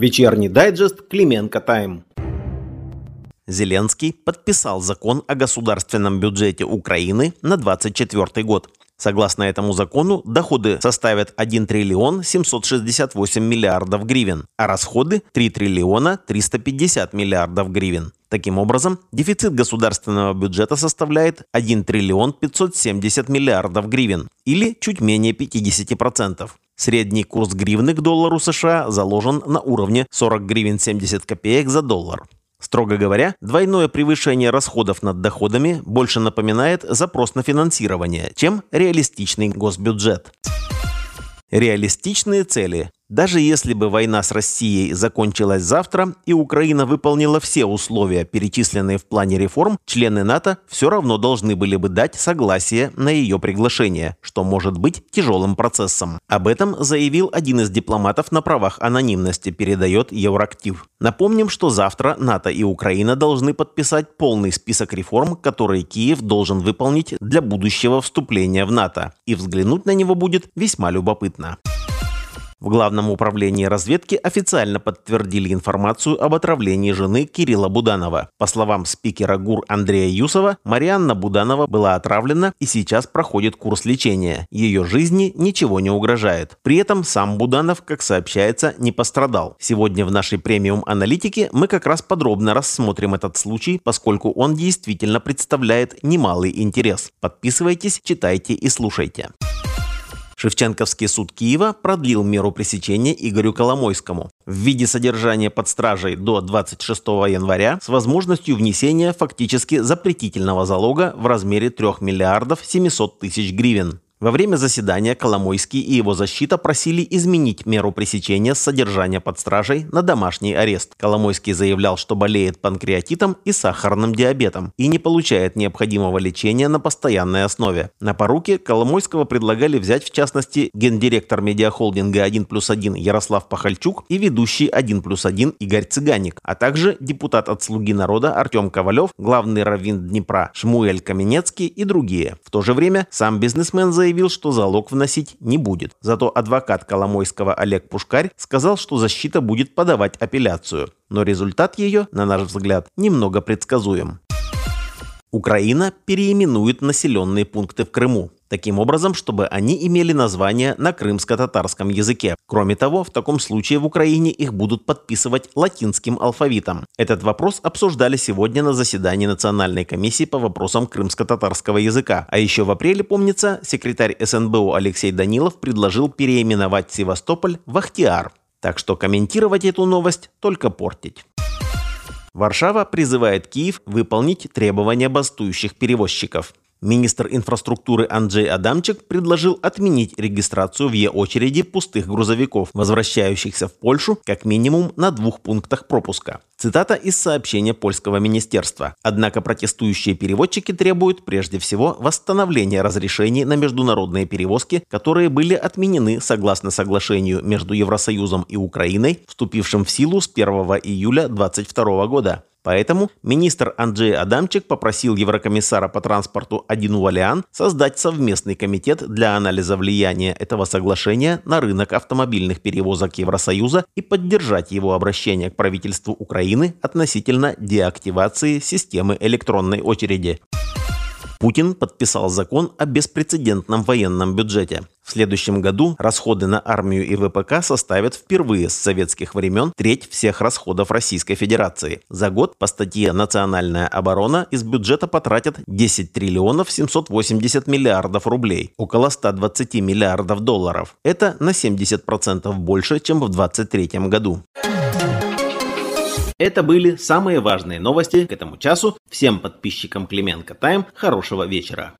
Вечерний дайджест Клименко Тайм. Зеленский подписал закон о государственном бюджете Украины на 2024 год. Согласно этому закону, доходы составят 1 триллион 768 миллиардов гривен, а расходы 3 триллиона 350 миллиардов гривен. Таким образом, дефицит государственного бюджета составляет 1 триллион 570 миллиардов гривен, или чуть менее 50%. Средний курс гривны к доллару США заложен на уровне 40 гривен 70 копеек за доллар. Строго говоря, двойное превышение расходов над доходами больше напоминает запрос на финансирование, чем реалистичный госбюджет. Реалистичные цели даже если бы война с Россией закончилась завтра и Украина выполнила все условия, перечисленные в плане реформ, члены НАТО все равно должны были бы дать согласие на ее приглашение, что может быть тяжелым процессом. Об этом заявил один из дипломатов на правах анонимности, передает Евроактив. Напомним, что завтра НАТО и Украина должны подписать полный список реформ, которые Киев должен выполнить для будущего вступления в НАТО. И взглянуть на него будет весьма любопытно. В Главном управлении разведки официально подтвердили информацию об отравлении жены Кирилла Буданова. По словам спикера ГУР Андрея Юсова, Марианна Буданова была отравлена и сейчас проходит курс лечения. Ее жизни ничего не угрожает. При этом сам Буданов, как сообщается, не пострадал. Сегодня в нашей премиум-аналитике мы как раз подробно рассмотрим этот случай, поскольку он действительно представляет немалый интерес. Подписывайтесь, читайте и слушайте. Шевченковский суд Киева продлил меру пресечения Игорю Коломойскому в виде содержания под стражей до 26 января с возможностью внесения фактически запретительного залога в размере 3 миллиардов 700 тысяч гривен. Во время заседания Коломойский и его защита просили изменить меру пресечения содержания под стражей на домашний арест. Коломойский заявлял, что болеет панкреатитом и сахарным диабетом и не получает необходимого лечения на постоянной основе. На поруки Коломойского предлагали взять в частности гендиректор медиахолдинга 1 плюс 1 Ярослав Пахальчук и ведущий 1 плюс 1 Игорь Цыганик, а также депутат от «Слуги народа» Артем Ковалев, главный раввин Днепра Шмуэль Каменецкий и другие. В то же время сам бизнесмен заявил, заявил, что залог вносить не будет. Зато адвокат Коломойского Олег Пушкарь сказал, что защита будет подавать апелляцию. Но результат ее, на наш взгляд, немного предсказуем. Украина переименует населенные пункты в Крыму таким образом, чтобы они имели название на крымско-татарском языке. Кроме того, в таком случае в Украине их будут подписывать латинским алфавитом. Этот вопрос обсуждали сегодня на заседании Национальной комиссии по вопросам крымско-татарского языка. А еще в апреле, помнится, секретарь СНБУ Алексей Данилов предложил переименовать Севастополь в Ахтиар. Так что комментировать эту новость только портить. Варшава призывает Киев выполнить требования бастующих перевозчиков. Министр инфраструктуры Анджей Адамчик предложил отменить регистрацию в Е-очереди пустых грузовиков, возвращающихся в Польшу как минимум на двух пунктах пропуска. Цитата из сообщения польского министерства. Однако протестующие переводчики требуют прежде всего восстановления разрешений на международные перевозки, которые были отменены согласно соглашению между Евросоюзом и Украиной, вступившим в силу с 1 июля 2022 года. Поэтому министр Анджей Адамчик попросил еврокомиссара по транспорту Адину Валиан создать совместный комитет для анализа влияния этого соглашения на рынок автомобильных перевозок Евросоюза и поддержать его обращение к правительству Украины относительно деактивации системы электронной очереди. Путин подписал закон о беспрецедентном военном бюджете. В следующем году расходы на армию и ВПК составят впервые с советских времен треть всех расходов Российской Федерации. За год по статье «Национальная оборона» из бюджета потратят 10 триллионов 780 миллиардов рублей, около 120 миллиардов долларов. Это на 70% больше, чем в 2023 году. Это были самые важные новости к этому часу. Всем подписчикам Клименко Тайм хорошего вечера.